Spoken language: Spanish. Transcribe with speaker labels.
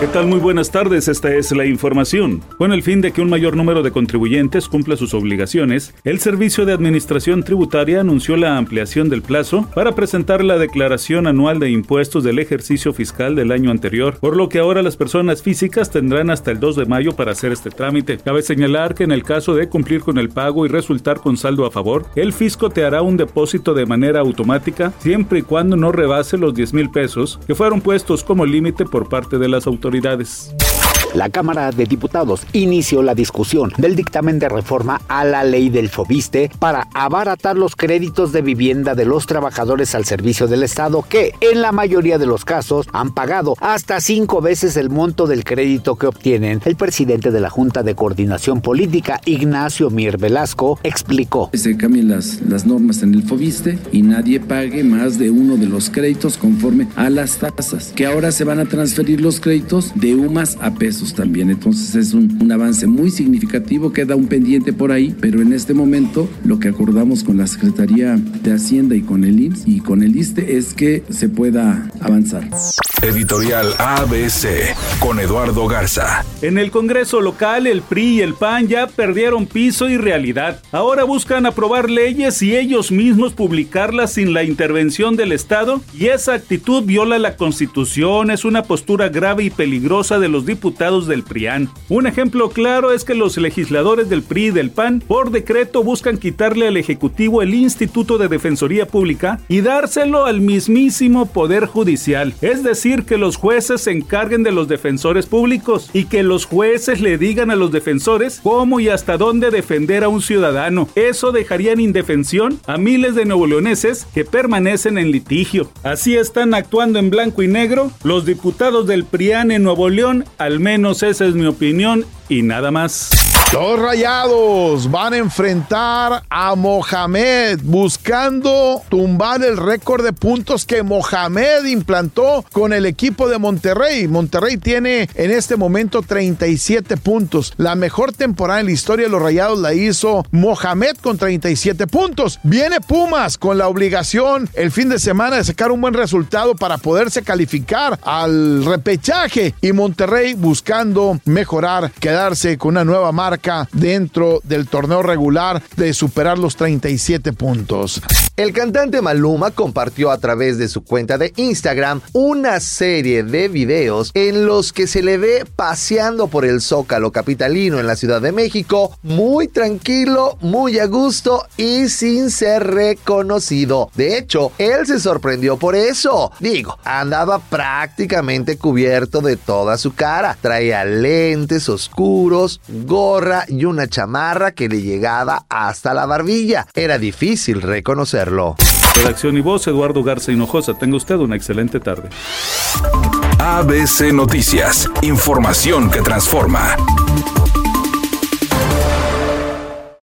Speaker 1: ¿Qué tal? Muy buenas tardes, esta es la información. Con el fin de que un mayor número de contribuyentes cumpla sus obligaciones, el Servicio de Administración Tributaria anunció la ampliación del plazo para presentar la declaración anual de impuestos del ejercicio fiscal del año anterior, por lo que ahora las personas físicas tendrán hasta el 2 de mayo para hacer este trámite. Cabe señalar que en el caso de cumplir con el pago y resultar con saldo a favor, el fisco te hará un depósito de manera automática siempre y cuando no rebase los 10 mil pesos que fueron puestos como límite por parte de las autoridades autoridades.
Speaker 2: La Cámara de Diputados inició la discusión del dictamen de reforma a la ley del FOBISTE para abaratar los créditos de vivienda de los trabajadores al servicio del Estado que, en la mayoría de los casos, han pagado hasta cinco veces el monto del crédito que obtienen. El presidente de la Junta de Coordinación Política, Ignacio Mier Velasco, explicó.
Speaker 3: Se cambien las, las normas en el FOBISTE y nadie pague más de uno de los créditos conforme a las tasas, que ahora se van a transferir los créditos de UMAS a pesos también. Entonces es un, un, avance muy significativo, queda un pendiente por ahí, pero en este momento lo que acordamos con la Secretaría de Hacienda y con el IMSS y con el ISTE es que se pueda avanzar.
Speaker 4: Editorial ABC con Eduardo Garza.
Speaker 1: En el Congreso local, el PRI y el PAN ya perdieron piso y realidad. Ahora buscan aprobar leyes y ellos mismos publicarlas sin la intervención del Estado y esa actitud viola la Constitución, es una postura grave y peligrosa de los diputados del PRIAN. Un ejemplo claro es que los legisladores del PRI y del PAN por decreto buscan quitarle al Ejecutivo el Instituto de Defensoría Pública y dárselo al mismísimo Poder Judicial, es decir, que los jueces se encarguen de los defensores públicos y que los jueces le digan a los defensores cómo y hasta dónde defender a un ciudadano. Eso dejaría en indefensión a miles de neoleoneses que permanecen en litigio. Así están actuando en blanco y negro los diputados del PRIAN en Nuevo León, al menos esa es mi opinión y nada más.
Speaker 5: Los rayados van a enfrentar a Mohamed buscando tumbar el récord de puntos que Mohamed implantó con el equipo de Monterrey. Monterrey tiene en este momento 37 puntos. La mejor temporada en la historia de los rayados la hizo Mohamed con 37 puntos. Viene Pumas con la obligación el fin de semana de sacar un buen resultado para poderse calificar al repechaje y Monterrey buscando mejorar, quedarse con una nueva marca dentro del torneo regular de superar los 37 puntos.
Speaker 6: El cantante Maluma compartió a través de su cuenta de Instagram una serie de videos en los que se le ve paseando por el zócalo capitalino en la Ciudad de México, muy tranquilo, muy a gusto y sin ser reconocido. De hecho, él se sorprendió por eso. Digo, andaba prácticamente cubierto de toda su cara. Traía lentes oscuros, gorra y una chamarra que le llegaba hasta la barbilla. Era difícil reconocerlo.
Speaker 1: Redacción y voz, Eduardo Garza Hinojosa. Tenga usted una excelente tarde.
Speaker 4: ABC Noticias. Información que transforma.